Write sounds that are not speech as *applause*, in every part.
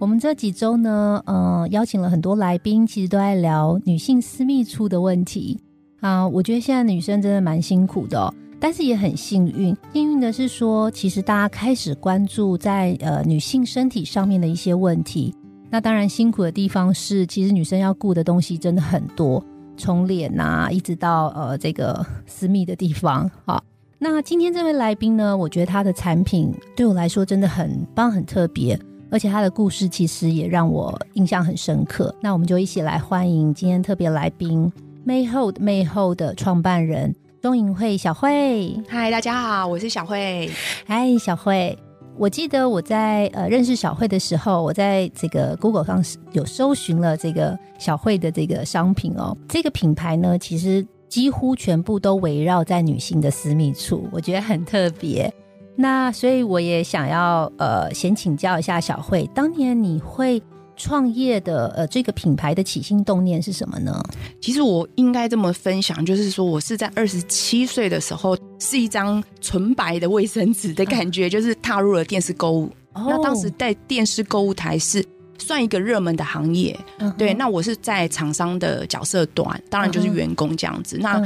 我们这几周呢，呃，邀请了很多来宾，其实都在聊女性私密处的问题啊。我觉得现在女生真的蛮辛苦的，但是也很幸运。幸运的是说，其实大家开始关注在呃女性身体上面的一些问题。那当然辛苦的地方是，其实女生要顾的东西真的很多，从脸呐，一直到呃这个私密的地方。好，那今天这位来宾呢，我觉得他的产品对我来说真的很棒，很特别。而且他的故事其实也让我印象很深刻。那我们就一起来欢迎今天特别来宾 Mayhold Mayhold 的创办人钟颖慧小慧。嗨，大家好，我是小慧。嗨，小慧。我记得我在呃认识小慧的时候，我在这个 Google 上有搜寻了这个小慧的这个商品哦。这个品牌呢，其实几乎全部都围绕在女性的私密处，我觉得很特别。那所以我也想要呃，先请教一下小慧，当年你会创业的呃这个品牌的起心动念是什么呢？其实我应该这么分享，就是说我是在二十七岁的时候，是一张纯白的卫生纸的感觉，就是踏入了电视购物。那当时在电视购物台是算一个热门的行业，对。那我是在厂商的角色端，当然就是员工这样子。那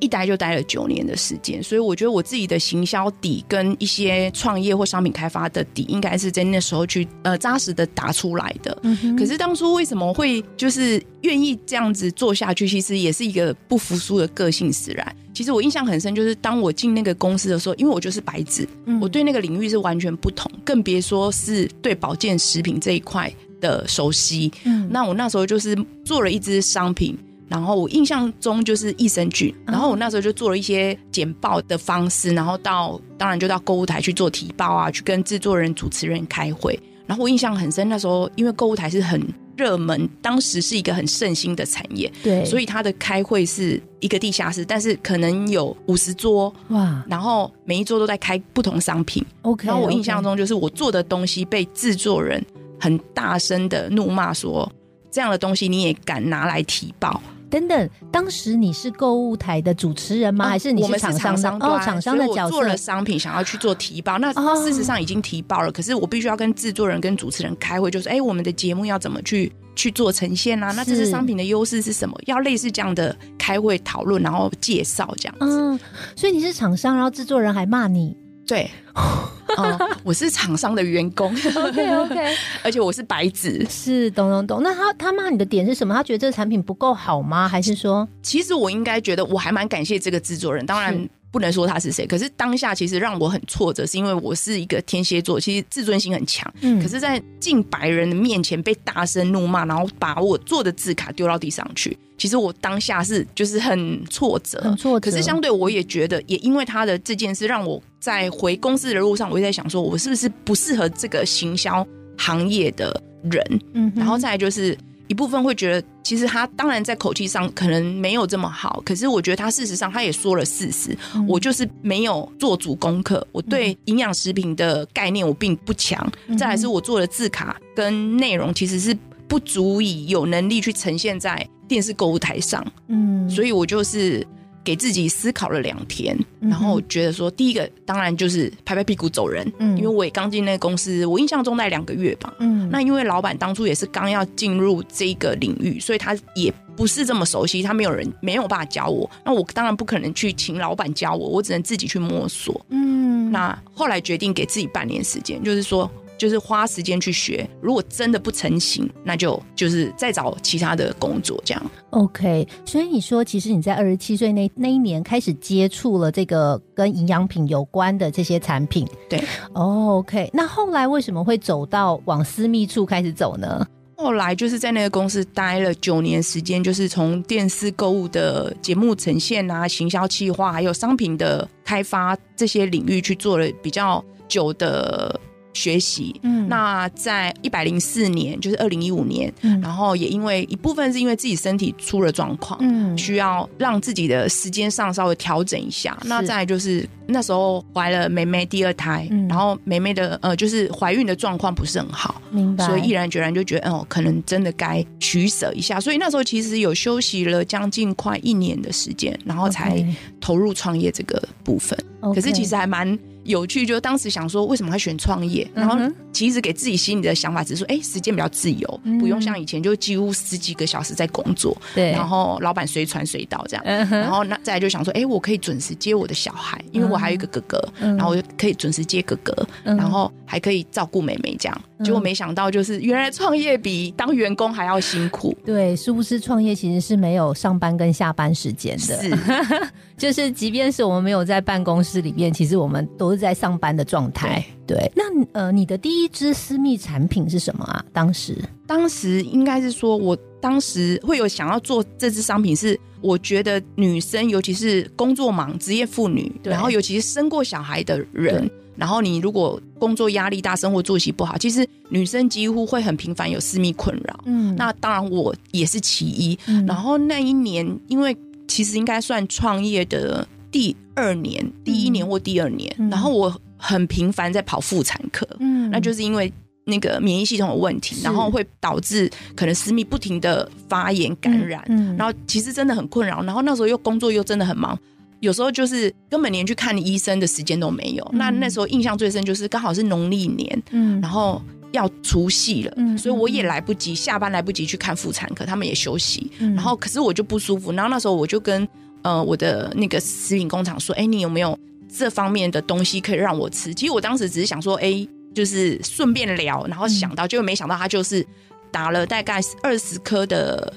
一待就待了九年的时间，所以我觉得我自己的行销底跟一些创业或商品开发的底，应该是在那时候去呃扎实的打出来的。可是当初为什么会就是愿意这样子做下去？其实也是一个不服输的个性使然。其实我印象很深，就是当我进那个公司的时候，因为我就是白纸，我对那个领域是完全不同，更别说是对保健食品这一块的熟悉。嗯，那我那时候就是做了一支商品。然后我印象中就是益生菌，然后我那时候就做了一些简报的方式，然后到当然就到购物台去做提报啊，去跟制作人、主持人开会。然后我印象很深，那时候因为购物台是很热门，当时是一个很盛行的产业，对，所以他的开会是一个地下室，但是可能有五十桌哇，然后每一桌都在开不同商品。OK，然后我印象中就是我做的东西被制作人很大声的怒骂说：“这样的东西你也敢拿来提报？”等等，当时你是购物台的主持人吗？还是你是厂商？哦，厂商的角色做了商品，想要去做提报。那事实上已经提报了，可是我必须要跟制作人、跟主持人开会，就是哎，我们的节目要怎么去去做呈现啊？那这是商品的优势是什么？要类似这样的开会讨论，然后介绍这样子。嗯，所以你是厂商，然后制作人还骂你。对，*laughs* 我是厂商的员工。OK OK，*laughs* 而且我是白纸。是，懂懂懂。那他他骂你的点是什么？他觉得这个产品不够好吗？还是说，其实我应该觉得我还蛮感谢这个制作人。当然。不能说他是谁，可是当下其实让我很挫折，是因为我是一个天蝎座，其实自尊心很强。嗯，可是，在近百人的面前被大声怒骂，然后把我做的字卡丢到地上去，其实我当下是就是很挫折，很挫折。可是相对我也觉得，也因为他的这件事，让我在回公司的路上，我也在想，说我是不是不适合这个行销行业的人？嗯，然后再就是。一部分会觉得，其实他当然在口气上可能没有这么好，可是我觉得他事实上他也说了事实，我就是没有做足功课，我对营养食品的概念我并不强，再来是我做的字卡跟内容其实是不足以有能力去呈现在电视购物台上，嗯，所以我就是。给自己思考了两天，然后觉得说，第一个当然就是拍拍屁股走人，嗯，因为我也刚进那个公司，我印象中在两个月吧，嗯，那因为老板当初也是刚要进入这个领域，所以他也不是这么熟悉，他没有人没有办法教我，那我当然不可能去请老板教我，我只能自己去摸索，嗯，那后来决定给自己半年时间，就是说。就是花时间去学，如果真的不成型，那就就是再找其他的工作这样。OK，所以你说，其实你在二十七岁那那一年开始接触了这个跟营养品有关的这些产品。对，OK，那后来为什么会走到往私密处开始走呢？后来就是在那个公司待了九年时间，就是从电视购物的节目呈现啊、行销企划，还有商品的开发这些领域去做了比较久的。学习。嗯，那在一百零四年，就是二零一五年，然后也因为一部分是因为自己身体出了状况，嗯，需要让自己的时间上稍微调整一下。那再就是那时候怀了梅梅第二胎，然后梅梅的呃就是怀孕的状况不是很好，明白，所以毅然决然就觉得哦，可能真的该取舍一下。所以那时候其实有休息了将近快一年的时间，然后才投入创业这个部分。可是其实还蛮。有趣，就当时想说，为什么会选创业？然后其实给自己心里的想法只是说，哎，时间比较自由，不用像以前就几乎十几个小时在工作，对，然后老板随传随到这样。然后那再来就想说，哎，我可以准时接我的小孩，因为我还有一个哥哥，然后我就可以准时接哥哥，然后还可以照顾妹妹这样。结果没想到，就是原来创业比当员工还要辛苦。对，是不是创业其实是没有上班跟下班时间的？是，*laughs* 就是即便是我们没有在办公室里面，其实我们都是在上班的状态。对，那呃，你的第一支私密产品是什么啊？当时，当时应该是说，我当时会有想要做这支商品，是我觉得女生，尤其是工作忙、职业妇女，然后尤其是生过小孩的人。然后你如果工作压力大，生活作息不好，其实女生几乎会很频繁有私密困扰。嗯，那当然我也是其一。然后那一年，因为其实应该算创业的第二年，第一年或第二年，然后我很频繁在跑妇产科。嗯，那就是因为那个免疫系统的问题，然后会导致可能私密不停的发炎感染。嗯，然后其实真的很困扰。然后那时候又工作又真的很忙。有时候就是根本连去看医生的时间都没有。那那时候印象最深就是刚好是农历年，嗯，然后要除夕了，嗯，所以我也来不及下班，来不及去看妇产科，他们也休息。然后可是我就不舒服，然后那时候我就跟呃我的那个食品工厂说：“哎，你有没有这方面的东西可以让我吃？”其实我当时只是想说：“哎，就是顺便聊。”然后想到，就没想到他就是打了大概二十颗的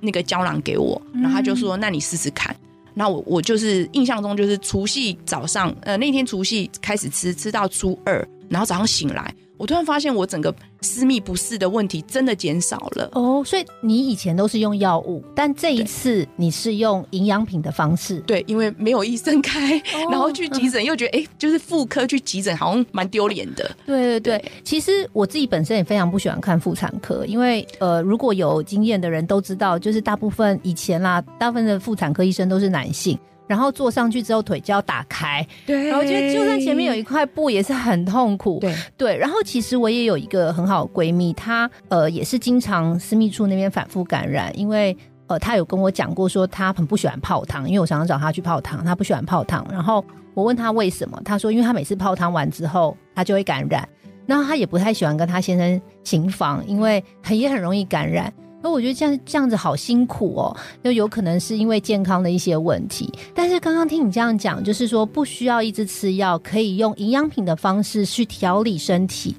那个胶囊给我，然后他就说：“那你试试看。”那我我就是印象中就是除夕早上，呃那天除夕开始吃，吃到初二，然后早上醒来。我突然发现，我整个私密不适的问题真的减少了哦。所以你以前都是用药物，但这一次你是用营养品的方式。对，因为没有医生开，然后去急诊 *laughs* 又觉得，哎，就是妇科去急诊好像蛮丢脸的。对对对，其实我自己本身也非常不喜欢看妇产科，因为呃，如果有经验的人都知道，就是大部分以前啦，大部分的妇产科医生都是男性。然后坐上去之后腿就要打开，对。然后我觉得就算前面有一块布也是很痛苦，对对。然后其实我也有一个很好的闺蜜，她呃也是经常私密处那边反复感染，因为呃她有跟我讲过说她很不喜欢泡汤，因为我常常找她去泡汤，她不喜欢泡汤。然后我问她为什么，她说因为她每次泡汤完之后她就会感染，然后她也不太喜欢跟她先生行房，因为很也很容易感染。那我觉得这样这样子好辛苦哦，就有可能是因为健康的一些问题。但是刚刚听你这样讲，就是说不需要一直吃药，可以用营养品的方式去调理身体。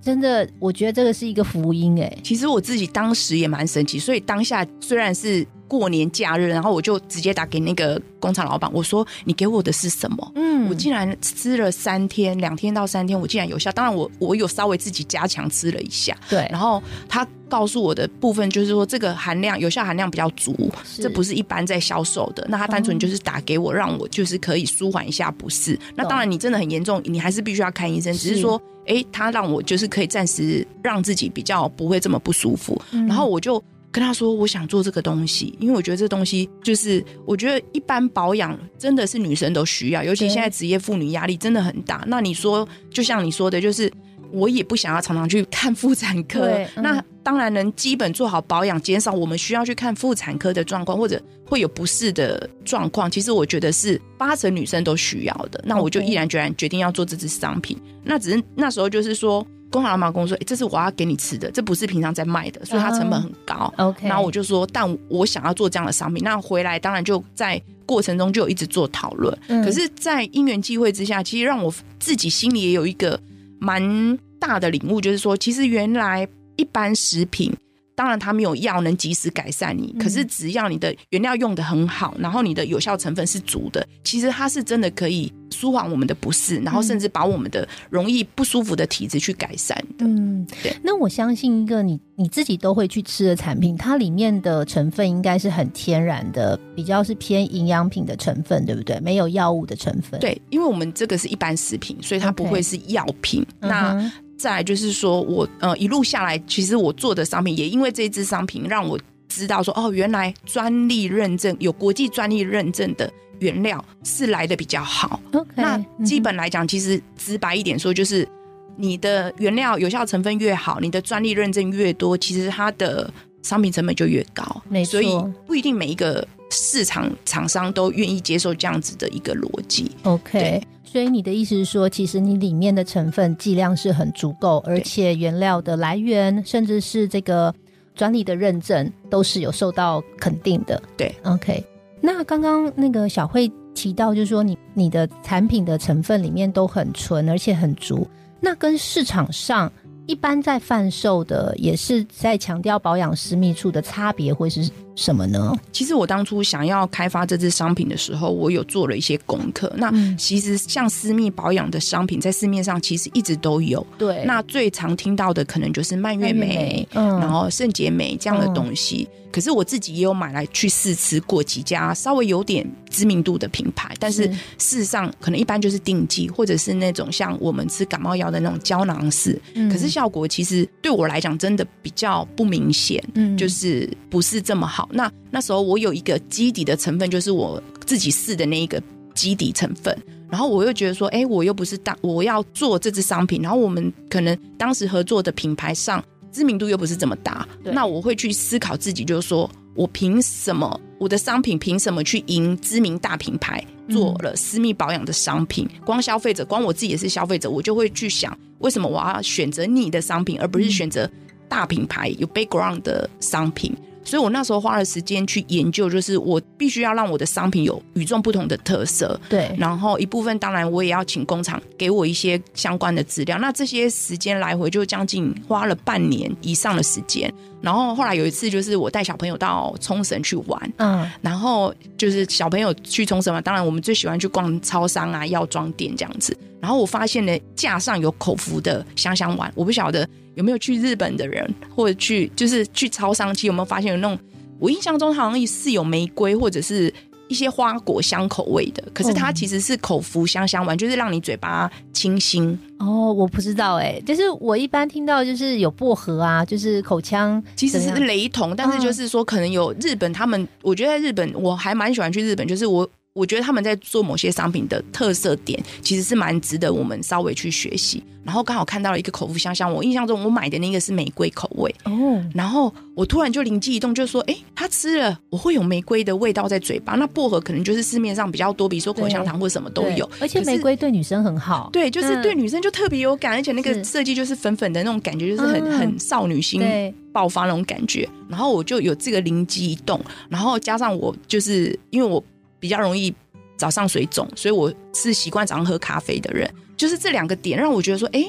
真的，我觉得这个是一个福音哎。其实我自己当时也蛮神奇，所以当下虽然是。过年假日，然后我就直接打给那个工厂老板，我说：“你给我的是什么？”嗯，我竟然吃了三天，两天到三天，我竟然有效。当然，我我有稍微自己加强吃了一下。对，然后他告诉我的部分就是说，这个含量有效含量比较足，这不是一般在销售的。那他单纯就是打给我，让我就是可以舒缓一下不适。那当然，你真的很严重，你还是必须要看医生。只是说，哎，他让我就是可以暂时让自己比较不会这么不舒服。然后我就。跟他说，我想做这个东西，因为我觉得这东西就是，我觉得一般保养真的是女生都需要，尤其现在职业妇女压力真的很大。那你说，就像你说的，就是我也不想要常常去看妇产科。那当然能基本做好保养，减少我们需要去看妇产科的状况，或者会有不适的状况。其实我觉得是八成女生都需要的。那我就毅然决然决定要做这支商品。那只是那时候就是说。工厂老板跟我说：“这是我要给你吃的，这不是平常在卖的，所以它成本很高。” OK，然后我就说：“但我想要做这样的商品。”那回来当然就在过程中就有一直做讨论。可是，在因缘际会之下，其实让我自己心里也有一个蛮大的领悟，就是说，其实原来一般食品。当然，它没有药能及时改善你，可是只要你的原料用的很好，然后你的有效成分是足的，其实它是真的可以舒缓我们的不适，然后甚至把我们的容易不舒服的体质去改善的。嗯，对。那我相信一个你你自己都会去吃的产品，它里面的成分应该是很天然的，比较是偏营养品的成分，对不对？没有药物的成分。对，因为我们这个是一般食品，所以它不会是药品。那再来就是说我呃一路下来，其实我做的商品也因为这支商品让我知道说哦，原来专利认证有国际专利认证的原料是来的比较好。OK，那嗯基本来讲，其实直白一点说，就是你的原料有效成分越好，你的专利认证越多，其实它的商品成本就越高。没错所以不一定每一个市场厂商都愿意接受这样子的一个逻辑。OK，所以你的意思是说，其实你里面的成分剂量是很足够，而且原料的来源，甚至是这个专利的认证，都是有受到肯定的。对，OK。那刚刚那个小慧提到，就是说你你的产品的成分里面都很纯，而且很足。那跟市场上一般在贩售的，也是在强调保养私密处的差别会是什么呢？其实我当初想要开发这支商品的时候，我有做了一些功课。那嗯其实像私密保养的商品，在市面上其实一直都有。对那最常听到的可能就是蔓越莓，嗯然后圣洁美这样的东西。可是我自己也有买来去试吃过几家稍微有点知名度的品牌，但是是事实上可能一般就是定剂，或者是那种像我们吃感冒药的那种胶囊式。嗯可是效果其实对我来讲真的比较不明显。嗯就是不是这么好。那那时候我有一个基底的成分，就是我自己试的那一个基底成分。然后我又觉得说，哎，我又不是当我要做这支商品，然后我们可能当时合作的品牌上知名度又不是这么大，那我会去思考自己，就是说我凭什么我的商品凭什么去赢知名大品牌做了私密保养的商品？光消费者，光我自己也是消费者，我就会去想，为什么我要选择你的商品，而不是选择大品牌有 background 的商品？所以我那时候花了时间去研究，就是我必须要让我的商品有与众不同的特色。对，然后一部分当然我也要请工厂给我一些相关的资料，那这些时间来回就将近花了半年以上的时间。然后后来有一次就是我带小朋友到冲绳去玩，嗯然后就是小朋友去冲绳嘛，当然我们最喜欢去逛超商啊、药妆店这样子。然后我发现呢，架上有口服的香香丸，我不晓得有没有去日本的人，或者去就是去超商期有没有发现有那种，我印象中好像是有玫瑰或者是一些花果香口味的，可是它哦。其实是口服香香丸，就是让你嘴巴清新。哦，我不知道哎、就是我一般听到就是有薄荷啊，就是口腔其实是雷同，但是就是说，可能有日本他们，我觉得在日本我还蛮喜欢去日本，就是我我觉得他们在做某些商品的特色点，其实是蛮值得我们稍微去学习。然后刚好看到了一个口服香香，我印象中我买的那个是玫瑰口味，哦，然后我突然就灵机一动，就说：哎，他吃了我会有玫瑰的味道在嘴巴，那薄荷可能就是市面上比较多，比如说口香糖或什么都有，而且玫瑰对女生很好，对，就是嗯对女生就特别有感，而且那个设计就是粉粉的那种感觉，就是很、嗯很少女心爆发那种感觉。然后我就有这个灵机一动，然后加上我就是因为我比较容易早上水肿，所以我是习惯早上喝咖啡的人。就是这两个点让我觉得说，哎，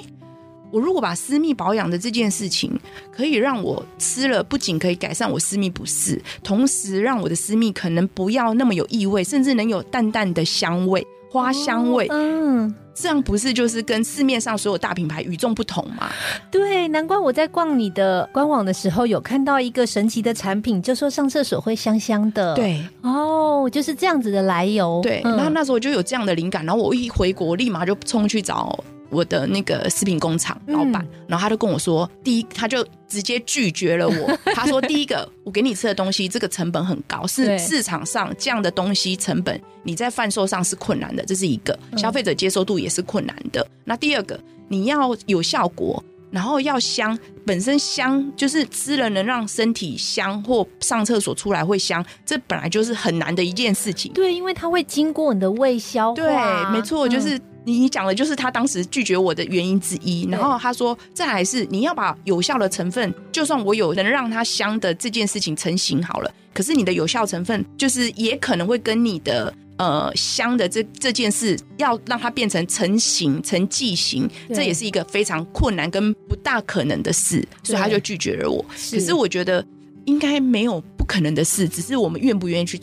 我如果把私密保养的这件事情，可以让我吃了，不仅可以改善我私密不适，同时让我的私密可能不要那么有异味，甚至能有淡淡的香味。花香味，嗯，这样不是就是跟市面上所有大品牌与众不同吗？对，难怪我在逛你的官网的时候有看到一个神奇的产品，就说上厕所会香香的，，对。哦，就是这样子的来由，对，嗯。然后那时候就有这样的灵感，然后我一回国，立马就冲去找我的那个食品工厂老板，嗯然后他就跟我说，第一，他就直接拒绝了我。*laughs* 他说，第一个，我给你吃的东西，这个成本很高，是市场上这样的东西成本，你在贩售上是困难的，这是一个，嗯消费者接受度也是困难的。那第二个，你要有效果。然后要香，本身香就是吃了能让身体香，或上厕所出来会香，这本来就是很难的一件事情。对，因为它会经过你的胃消化，对，没错，就嗯是你你讲的，就是他当时拒绝我的原因之一。然后他说，再来是你要把有效的成分，就算我有能让它香的这件事情成型好了，可是你的有效成分，就是也可能会跟你的。呃，香的这这件事要让它变成成型、成剂型，这也是一个非常困难跟不大可能的事，所以他就拒绝了我。是可是我觉得应该没有不可能的事，只是我们愿不愿意去。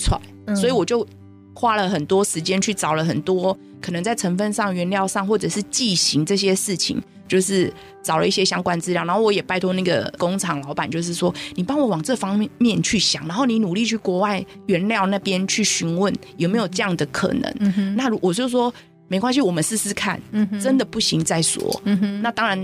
嗯所以我就花了很多时间去找了很多可能在成分上、原料上，或者是剂型这些事情，就是找了一些相关资料。然后我也拜托那个工厂老板，就是说你帮我往这方面去想，然后你努力去国外原料那边去询问有没有这样的可能。嗯，那如我就说。没关系，我们试试看，嗯哼，真的不行再说。嗯哼，那当然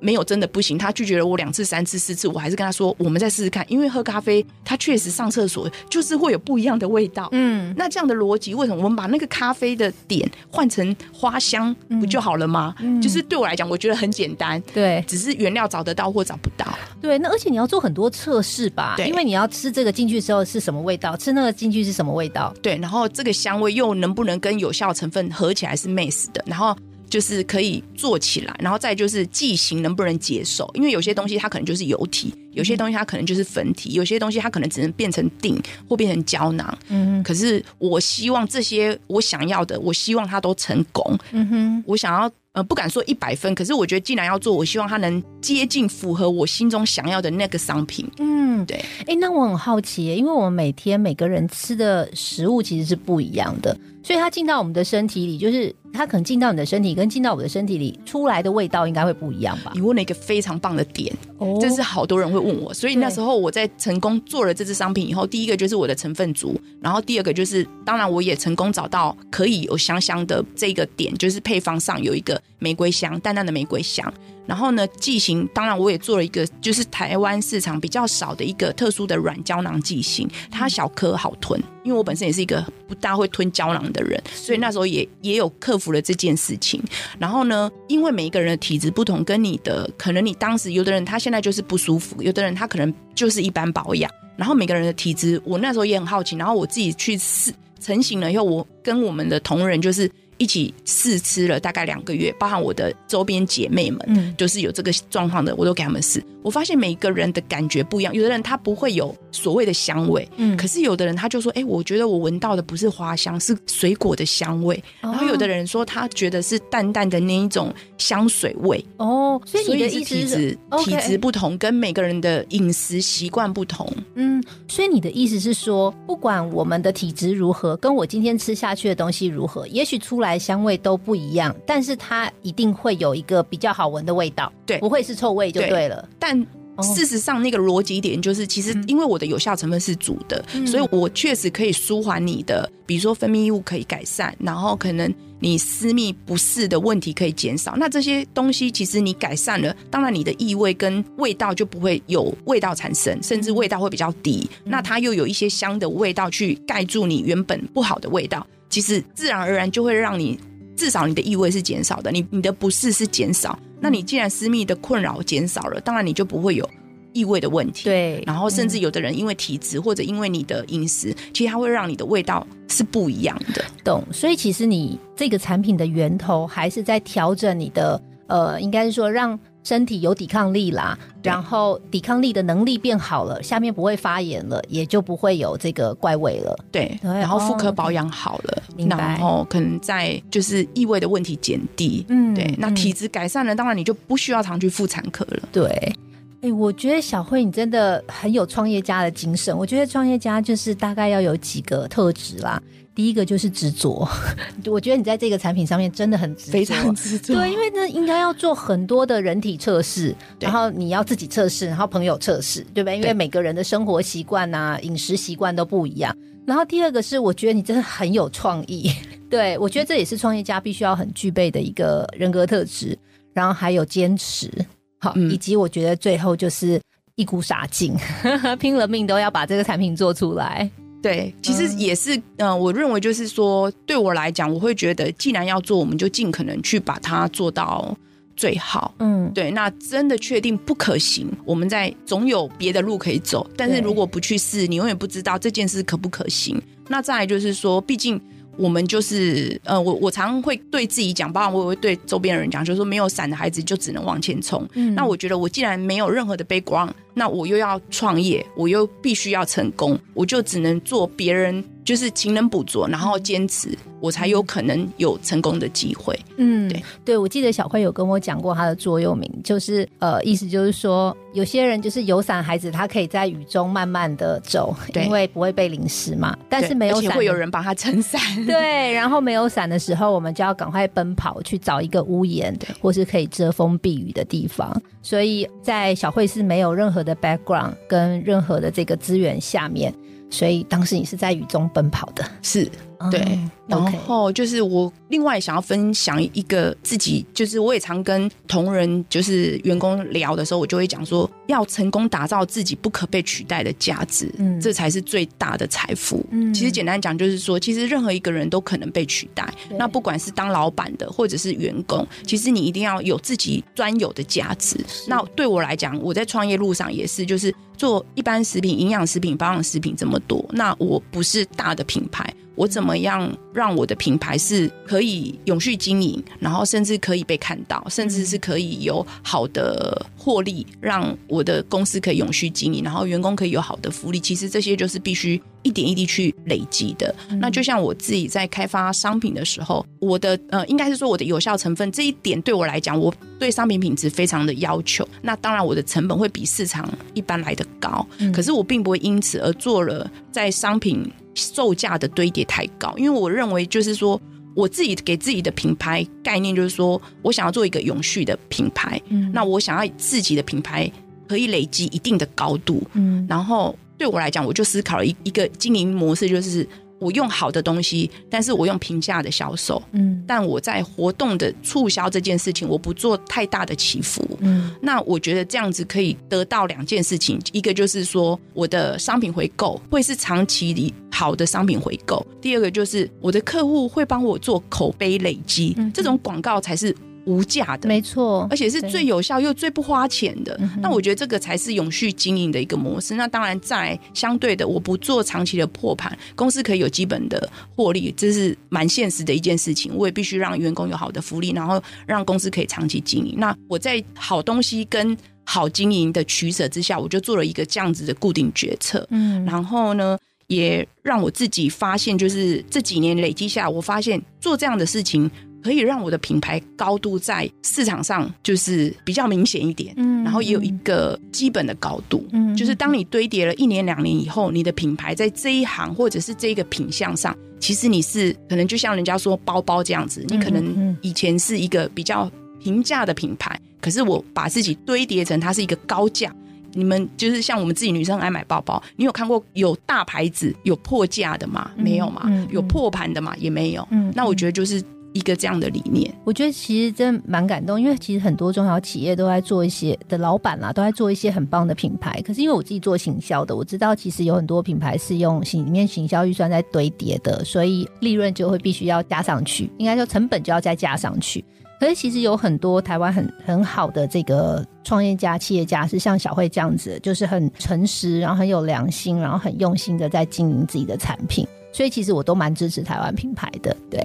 没有真的不行，他拒绝了我两次、三次、四次，我还是跟他说，我们再试试看。因为喝咖啡，它确实上厕所就是会有不一样的味道。嗯，那这样的逻辑，为什么我们把那个咖啡的点换成花香，不就好了吗？嗯就是对我来讲，我觉得很简单，对只是原料找得到或找不到。对，那而且你要做很多测试吧，对因为你要吃这个进去之后是什么味道，吃那个进去是什么味道，对，然后这个香味又能不能跟有效成分合起来是 mix 的，然后就是可以做起来，然后再就是剂型能不能接受，因为有些东西它可能就是油体，有些东西它可能就是粉体，有些东西它可能只能变成锭或变成胶囊。嗯可是我希望这些我想要的，我希望它都成功。嗯哼，我想要呃不敢说一百分，可是我觉得既然要做，我希望它能接近符合我心中想要的那个商品。嗯，对，哎，那我很好奇耶，因为我们每天每个人吃的食物其实是不一样的，所以它进到我们的身体里，就是它可能进到你的身体，跟进到我的身体里出来的味道应该会不一样吧你？问了一个非常棒的点，哦这是好多人会问我，所以那时候我在成功做了这支商品以后，第一个就是我的成分足，然后第二个就是，当然我也成功找到可以有香香的这个点，就是配方上有一个玫瑰香，淡淡的玫瑰香。然后呢，剂型当然我也做了一个，就是台湾市场比较少的一个特殊的软胶囊剂型，它小颗好吞，因为我本身也是一个不大会吞胶囊的人，所以那时候也也有克服了这件事情。然后呢，因为每一个人的体质不同，跟你的可能你当时有的人他现在就是不舒服，有的人他可能就是一般保养。然后每个人的体质，我那时候也很好奇，然后我自己去试成型了以后，我跟我们的同仁就是一起试吃了大概两个月，包含我的周边姐妹们，嗯就是有这个状况的，我都给他们试。我发现每一个人的感觉不一样，有的人他不会有所谓的香味，嗯可是有的人他就说，哎、我觉得我闻到的不是花香，是水果的香味。然后有的人说他觉得是淡淡的那一种香水味，哦，所以你的是意思是体质体质不同，跟每个人的饮食习惯不同。嗯，所以你的意思是说，不管我们的体质如何，跟我今天吃下去的东西如何，也许出来香味都不一样，但是它一定会有一个比较好闻的味道，对不会是臭味就对对了。但哦事实上，那个逻辑点就是，其实因为我的有效成分是足的，嗯所以我确实可以舒缓你的，比如说分泌物可以改善，然后可能你私密不适的问题可以减少。那这些东西其实你改善了，当然你的异味跟味道就不会有味道产生，甚至味道会比较低。那它又有一些香的味道去盖住你原本不好的味道，其实自然而然就会让你至少你的异味是减少的，你你的不适是减少。那你既然私密的困扰减少了，当然你就不会有异味的问题。对，然后甚至有的人因为体质或者因为你的饮食，其实它会让你的味道是不一样的。懂。所以其实你这个产品的源头还是在调整你的，呃，应该是说让身体有抵抗力啦，然后抵抗力的能力变好了，下面不会发炎了，也就不会有这个怪味了。对，对然后妇哦科保养好了，然后可能在就是异味的问题减低。嗯对，那嗯体质改善了，当然你就不需要常去妇产科了。对，哎、我觉得小慧你真的很有创业家的精神。我觉得创业家就是大概要有几个特质啦。第一个就是执着，*laughs* 我觉得你在这个产品上面真的很执着，非常执着。对，因为那应该要做很多的人体测试，然后你要自己测试，然后朋友测试，对不对？因为每个人的生活习惯啊、饮食习惯都不一样。然后第二个是，我觉得你真的很有创意，*laughs* 对我觉得这也是创业家必须要很具备的一个人格特质，然后还有坚持，好，嗯。以及我觉得最后就是一股傻劲，*laughs* 拼了命都要把这个产品做出来。对，其实嗯也是，嗯、我认为就是说，对我来讲，我会觉得，既然要做，我们就尽可能去把它做到最好。嗯，对，那真的确定不可行，我们在总有别的路可以走。但是如果不去试，你永远不知道这件事可不可行。那再来就是说，毕竟我们就是呃，我我常会对自己讲，包括我也会对周边的人讲，就是说没有伞的孩子就只能往前冲。嗯那我觉得我既然没有任何的 background，那我又要创业，我又必须要成功，我就只能做别人就是勤能补拙，然后坚持，我才有可能有成功的机会。嗯，对对，我记得小慧有跟我讲过她的座右铭，就是呃，意思就是说，有些人就是有伞孩子，他可以在雨中慢慢的走，因为不会被淋湿嘛。但是没有伞，会有人帮他撑伞。对，然后没有伞的时候，我们就要赶快奔跑去找一个屋檐，或是可以遮风避雨的地方。所以在小慧是没有任何的 background 跟任何的这个资源下面，所以当时你是在雨中奔跑的，是。对，然后就是我另外想要分享一个自己，就是我也常跟同仁，就是员工聊的时候，我就会讲说，要成功打造自己不可被取代的价值，嗯，这才是最大的财富。嗯，其实简单讲就是说，其实任何一个人都可能被取代，那不管是当老板的或者是员工，其实你一定要有自己专有的价值。那对我来讲，我在创业路上也是，就是做一般食品、营养食品、保养食品这么多，那我不是大的品牌。我怎么样让我的品牌是可以永续经营，然后甚至可以被看到，甚至是可以有好的获利，让我的公司可以永续经营，然后员工可以有好的福利。其实这些就是必须一点一滴去累积的。那就像我自己在开发商品的时候，我的呃，应该是说我的有效成分这一点对我来讲，我对商品品质非常的要求。那当然我的成本会比市场一般来的高，可是我并不会因此而做了在商品。售价的堆叠太高，因为我认为就是说，我自己给自己的品牌概念就是说，我想要做一个永续的品牌，嗯，那我想要自己的品牌可以累积一定的高度，嗯，然后对我来讲，我就思考了一一个经营模式，就是。我用好的东西，但是我用平价的销售，嗯，但我在活动的促销这件事情，我不做太大的起伏，嗯，那我觉得这样子可以得到两件事情，一个就是说我的商品回购会是长期的好的商品回购，第二个就是我的客户会帮我做口碑累积，嗯。这种广告才是。无价的，没错，而且是最有效又最不花钱的。那我觉得这个才是永续经营的一个模式。那当然，在相对的，我不做长期的破盘，公司可以有基本的获利，这是蛮现实的一件事情。我也必须让员工有好的福利，然后让公司可以长期经营。那我在好东西跟好经营的取舍之下，我就做了一个这样子的固定决策。嗯，然后呢，也让我自己发现，就是这几年累积下，我发现做这样的事情。可以让我的品牌高度在市场上就是比较明显一点，嗯，然后也有一个基本的高度，嗯，就是当你堆叠了一年两年以后，你的品牌在这一行或者是这个品相上，其实你是可能就像人家说包包这样子，你可能以前是一个比较平价的品牌，可是我把自己堆叠成它是一个高价。你们就是像我们自己女生爱买包包，你有看过有大牌子有破价的吗？没有嘛？有破盘的嘛？也没有。嗯，那我觉得就是。一个这样的理念，我觉得其实真蛮感动，因为其实很多中小企业都在做一些的老板啦，都在做一些很棒的品牌。可是因为我自己做行销的，我知道其实有很多品牌是用里面行销预算在堆叠的，所以利润就会必须要加上去，应该说成本就要再加上去。可是其实有很多台湾很很好的这个创业家、企业家是像小慧这样子，就是很诚实，然后很有良心，然后很用心的在经营自己的产品。所以其实我都蛮支持台湾品牌的，对。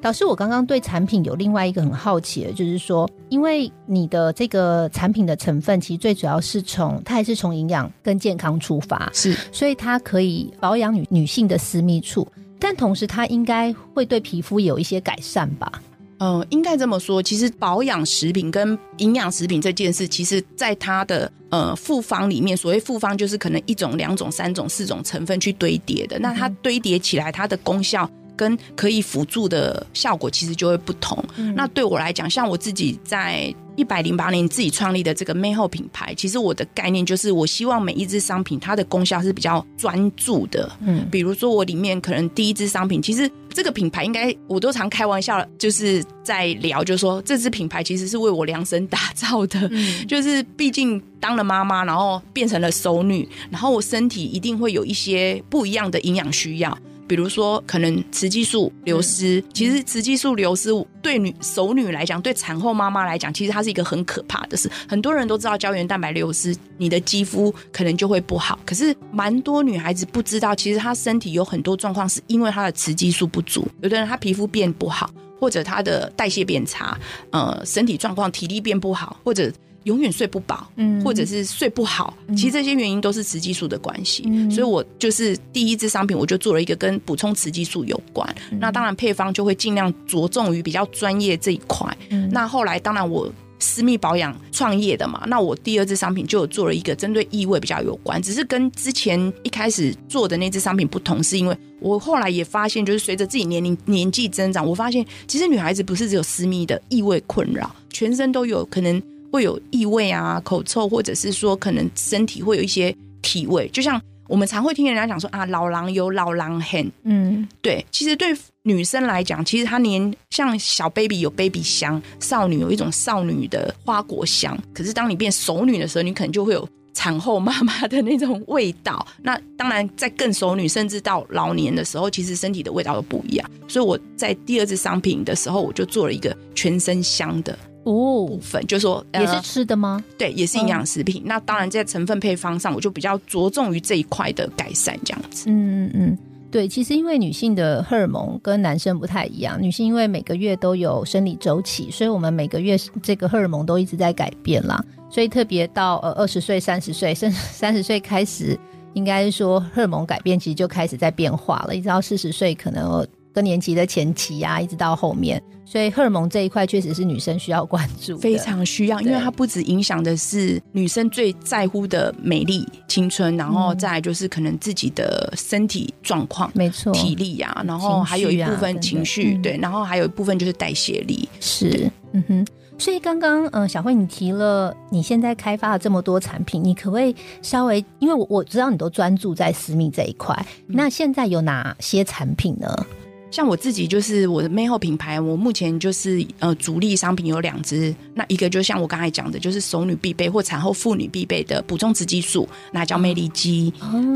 导师，我刚刚对产品有另外一个很好奇的，就是说，因为你的这个产品的成分，其实最主要是从它还是从营养跟健康出发，是，所以它可以保养女女性的私密处，但同时它应该会对皮肤有一些改善吧。嗯，应该这么说。其实保养食品跟营养食品这件事，其实在它的呃复方里面，所谓复方就是可能一种、两种、三种、四种成分去堆叠的。那它堆叠起来，它的功效跟可以辅助的效果，其实就会不同。那对我来讲，像我自己在。一百零八年自己创立的这个美后品牌，其实我的概念就是，我希望每一支商品它的功效是比较专注的。嗯，比如说我里面可能第一支商品，其实这个品牌应该我都常开玩笑，就是在聊，就是说这支品牌其实是为我量身打造的。嗯，*laughs* 就是毕竟当了妈妈，然后变成了熟女，然后我身体一定会有一些不一样的营养需要。比如说，可能雌激素流失，其实雌激素流失对女熟女来讲，对产后妈妈来讲，其实它是一个很可怕的事。很多人都知道胶原蛋白流失，你的肌肤可能就会不好。可是，蛮多女孩子不知道，其实她身体有很多状况是因为她的雌激素不足。有的人她皮肤变不好，或者他的代谢变差，呃，身体状况体力变不好，或者。永远睡不饱，嗯，或者是睡不好，其实这些原因都是雌激素的关系。所以我就是第一支商品，我就做了一个跟补充雌激素有关。那当然配方就会尽量着重于比较专业这一块。那后来当然我私密保养创业的嘛，那我第二支商品就有做了一个针对异味比较有关，只是跟之前一开始做的那支商品不同，是因为我后来也发现，就是随着自己年龄年纪增长，我发现其实女孩子不是只有私密的异味困扰，全身都有可能。会有异味啊、口臭，或者是说可能身体会有一些体味。就像我们常会听人家讲说啊，老狼有老狼很，嗯，对，其实对女生来讲，其实她连像小 baby 有 baby 香，少女有一种少女的花果香，可是当你变熟女的时候，你可能就会有。产后妈妈的那种味道，那当然在更熟女，甚至到老年的时候，其实身体的味道都不一样。所以我在第二支商品的时候，我就做了一个全身香的哦部分，就说也是吃的吗？对，也是营养食品。那当然在成分配方上，我就比较着重于这一块的改善，这样子。嗯嗯嗯，对，其实因为女性的荷尔蒙跟男生不太一样，女性因为每个月都有生理周期，所以我们每个月这个荷尔蒙都一直在改变啦。所以特别到呃二十岁、三十岁，甚至三十岁开始，应该是说荷尔蒙改变，其实就开始在变化了。一直到四十岁，可能更年期的前期呀，一直到后面，所以荷尔蒙这一块确实是女生需要关注，非常需要，因为它不止影响的是女生最在乎的美丽、青春，然后再就是可能自己的身体状况，没错，体力啊，然后还有一部分情绪，对，然后还有一部分就是代谢力，是，嗯哼。所以刚刚，嗯，小慧，你提了你现在开发了这么多产品，你可不可以稍微，因为我我知道你都专注在私密这一块，那现在有哪些产品呢？像我自己就是我的妹后品牌，我目前就是呃主力商品有两支，那一个就像我刚才讲的，就是熟女必备或产后妇女必备的补充雌激素，那叫魅力肌。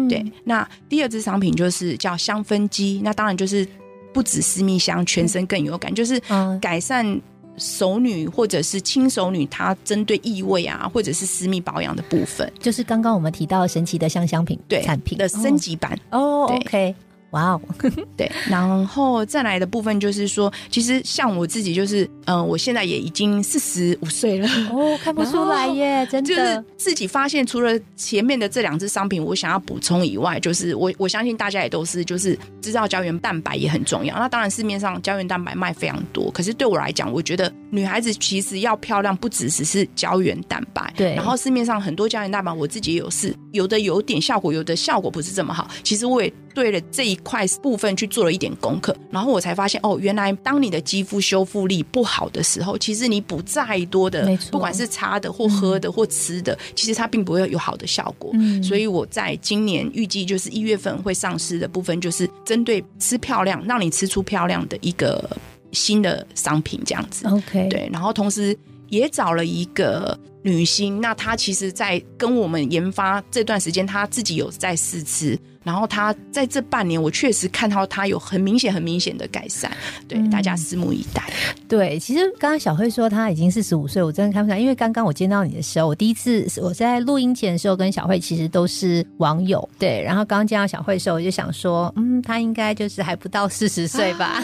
对，那第二支商品就是叫香氛肌，那当然就是不止私密香，全身更有感，就是改善。熟女或者是轻熟女，她针对异味啊，或者是私密保养的部分，就是刚刚我们提到神奇的香香品产品的升级版哦。OK。哇哦，*laughs* 对，然后再来的部分就是说，其实像我自己就是，嗯，我现在也已经四十五岁了哦，看不出来耶，真的，就是自己发现，除了前面的这两支商品我想要补充以外，就是我我相信大家也都是，就是知道胶原蛋白也很重要。那当然市面上胶原蛋白卖非常多，可是对我来讲，我觉得女孩子其实要漂亮，不只只是胶原蛋白，对。然后市面上很多胶原蛋白，我自己也有试，有的有点效果，有的效果不是这么好。其实我也对了这一。块部分去做了一点功课，然后我才发现哦，原来当你的肌肤修复力不好的时候，其实你补再多的，不管是擦的或喝的或吃的，其实它并不会有好的效果。所以我在今年预计就是一月份会上市的部分，就是针对吃漂亮，让你吃出漂亮的一个新的商品这样子。OK，对，然后同时也找了一个女星，那她其实，在跟我们研发这段时间，她自己有在试吃。然后他在这半年，我确实看到他有很明显、很明显的改善，对大家拭目以待。对，其实刚刚小慧说他已经四十五岁，我真的看不出来，因为刚刚我见到你的时候，我第一次我在录音前的时候跟小慧其实都是网友，对。然后刚刚见到小慧的时候，我就想说，嗯，他应该就是还不到四十岁吧。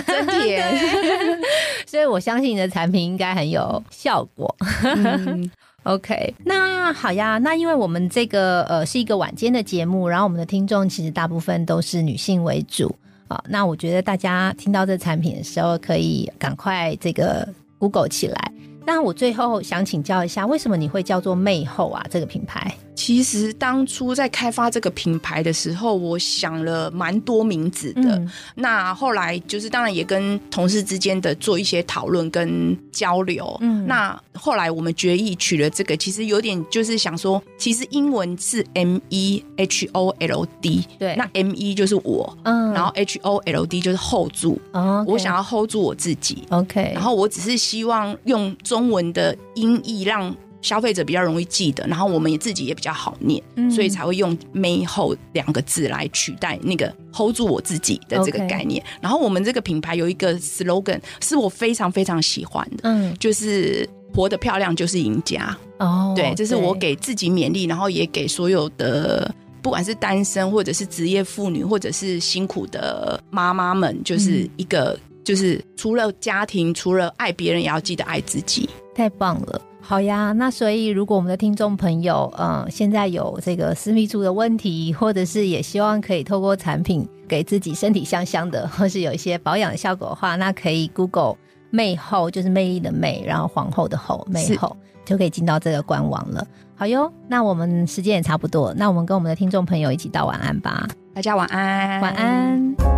*laughs* 所以我相信你的产品应该很有效果。*laughs* *laughs* OK，那好呀。那因为我们这个呃是一个晚间的节目，然后我们的听众其实大部分都是女性为主啊。那我觉得大家听到这产品的时候，可以赶快这个 Google 起来。那我最后想请教一下，为什么你会叫做魅后啊？这个品牌？其实当初在开发这个品牌的时候，我想了蛮多名字的。那后来就是当然也跟同事之间的做一些讨论跟交流。嗯，那后来我们决议取了这个，其实有点就是想说，其实英文是 M E H O L D，对，那 M E 就是我，嗯，然后 H O L D 就是 hold 住，哦，我想要 hold 住我自己，OK，然后我只是希望用中文的音译让。消费者比较容易记得，然后我们也自己也比较好念，所以才会用“ “may hold” ”两个字来取代那个 “hold 住我自己”的这个概念。然后我们这个品牌有一个 slogan，是我非常非常喜欢的，嗯，就是“活得漂亮就是赢家”。哦，对，这是我给自己勉励，然后也给所有的不管是单身或者是职业妇女，或者是辛苦的妈妈们，就是一个就是除了家庭，除了爱别人，也要记得爱自己。太棒了。好呀，那所以如果我们的听众朋友，嗯，现在有这个私密处的问题，或者是也希望可以透过产品给自己身体香香的，或是有一些保养效果的话，那可以 Google 魅后，就是魅力的魅，然后皇后的后，魅后就可以进到这个官网了。好哟，那我们时间也差不多，那我们跟我们的听众朋友一起道晚安吧。大家晚安，晚安。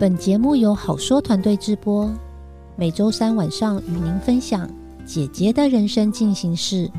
本节目由好说团队制播，每周三晚上与您分享。姐姐的人生进行式。